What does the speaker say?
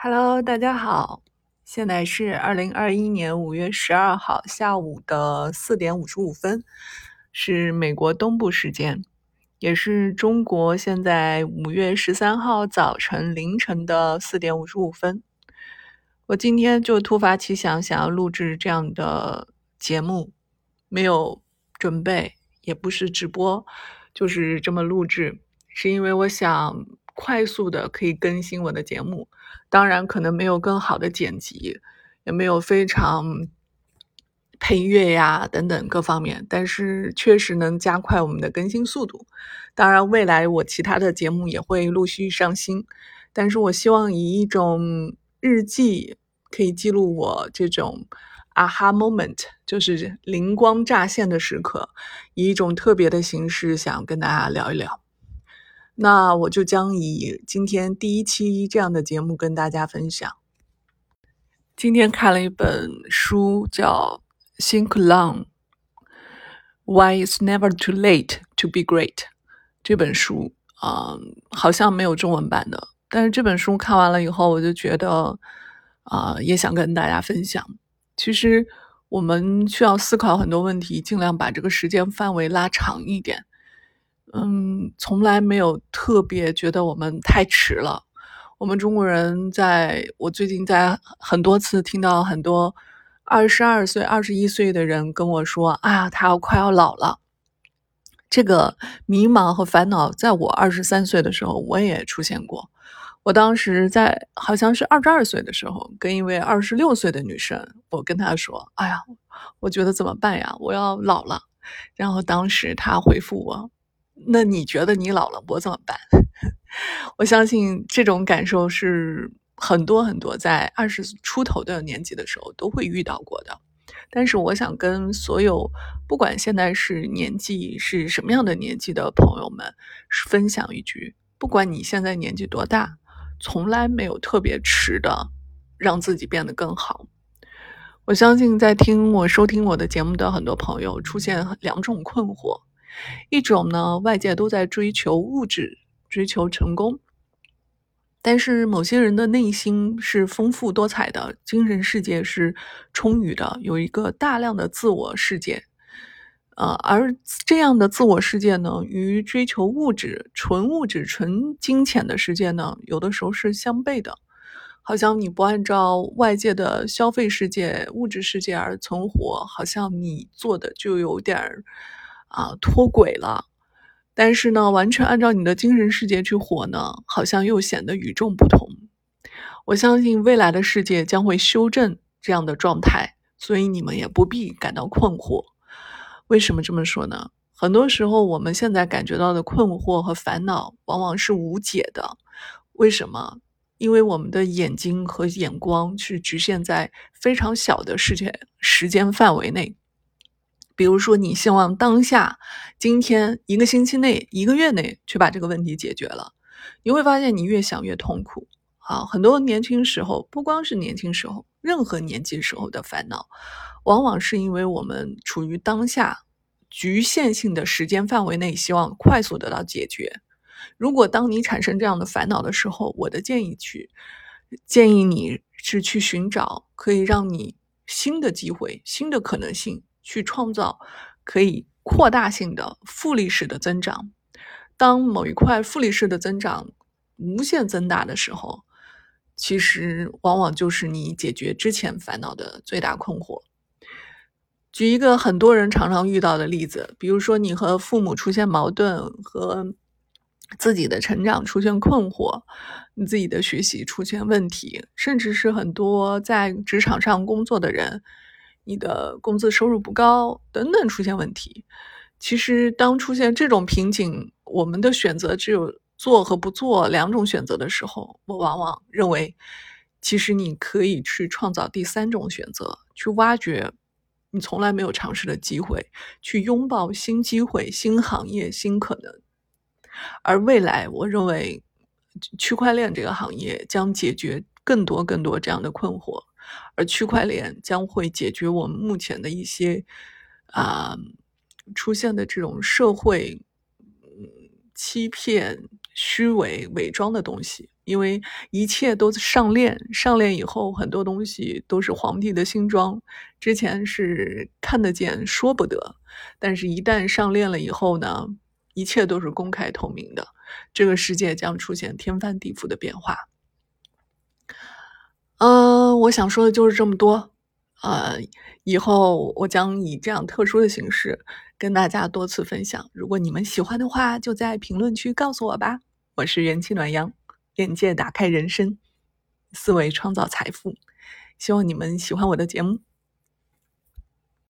Hello，大家好，现在是二零二一年五月十二号下午的四点五十五分，是美国东部时间，也是中国现在五月十三号早晨凌晨的四点五十五分。我今天就突发奇想，想要录制这样的节目，没有准备，也不是直播，就是这么录制，是因为我想快速的可以更新我的节目。当然，可能没有更好的剪辑，也没有非常配乐呀等等各方面，但是确实能加快我们的更新速度。当然，未来我其他的节目也会陆续上新，但是我希望以一种日记可以记录我这种 aha moment，就是灵光乍现的时刻，以一种特别的形式想跟大家聊一聊。那我就将以今天第一期这样的节目跟大家分享。今天看了一本书，叫《Think Long: Why It's Never Too Late to Be Great》。这本书啊，好像没有中文版的，但是这本书看完了以后，我就觉得啊，也想跟大家分享。其实我们需要思考很多问题，尽量把这个时间范围拉长一点。嗯，从来没有特别觉得我们太迟了。我们中国人，在我最近在很多次听到很多二十二岁、二十一岁的人跟我说：“啊，他要快要老了。”这个迷茫和烦恼，在我二十三岁的时候我也出现过。我当时在好像是二十二岁的时候，跟一位二十六岁的女生，我跟她说：“哎呀，我觉得怎么办呀？我要老了。”然后当时她回复我。那你觉得你老了，我怎么办？我相信这种感受是很多很多在二十出头的年纪的时候都会遇到过的。但是我想跟所有不管现在是年纪是什么样的年纪的朋友们分享一句：不管你现在年纪多大，从来没有特别迟的让自己变得更好。我相信在听我收听我的节目的很多朋友出现两种困惑。一种呢，外界都在追求物质，追求成功，但是某些人的内心是丰富多彩的，精神世界是充裕的，有一个大量的自我世界，呃，而这样的自我世界呢，与追求物质、纯物质、纯金钱的世界呢，有的时候是相悖的，好像你不按照外界的消费世界、物质世界而存活，好像你做的就有点儿。啊，脱轨了，但是呢，完全按照你的精神世界去活呢，好像又显得与众不同。我相信未来的世界将会修正这样的状态，所以你们也不必感到困惑。为什么这么说呢？很多时候我们现在感觉到的困惑和烦恼，往往是无解的。为什么？因为我们的眼睛和眼光是局限在非常小的世界时间范围内。比如说，你希望当下、今天、一个星期内、一个月内去把这个问题解决了，你会发现你越想越痛苦。啊，很多年轻时候，不光是年轻时候，任何年纪时候的烦恼，往往是因为我们处于当下局限性的时间范围内，希望快速得到解决。如果当你产生这样的烦恼的时候，我的建议去建议你是去寻找可以让你新的机会、新的可能性。去创造可以扩大性的复利式的增长。当某一块复利式的增长无限增大的时候，其实往往就是你解决之前烦恼的最大困惑。举一个很多人常常遇到的例子，比如说你和父母出现矛盾，和自己的成长出现困惑，你自己的学习出现问题，甚至是很多在职场上工作的人。你的工资收入不高，等等出现问题。其实，当出现这种瓶颈，我们的选择只有做和不做两种选择的时候，我往往认为，其实你可以去创造第三种选择，去挖掘你从来没有尝试的机会，去拥抱新机会、新行业、新可能。而未来，我认为区块链这个行业将解决更多更多这样的困惑。而区块链将会解决我们目前的一些啊出现的这种社会欺骗、虚伪、伪装的东西，因为一切都上链，上链以后很多东西都是皇帝的新装，之前是看得见说不得，但是一旦上链了以后呢，一切都是公开透明的，这个世界将出现天翻地覆的变化。嗯，我想说的就是这么多。呃，以后我将以这样特殊的形式跟大家多次分享。如果你们喜欢的话，就在评论区告诉我吧。我是元气暖阳。眼界打开人生，思维创造财富。希望你们喜欢我的节目。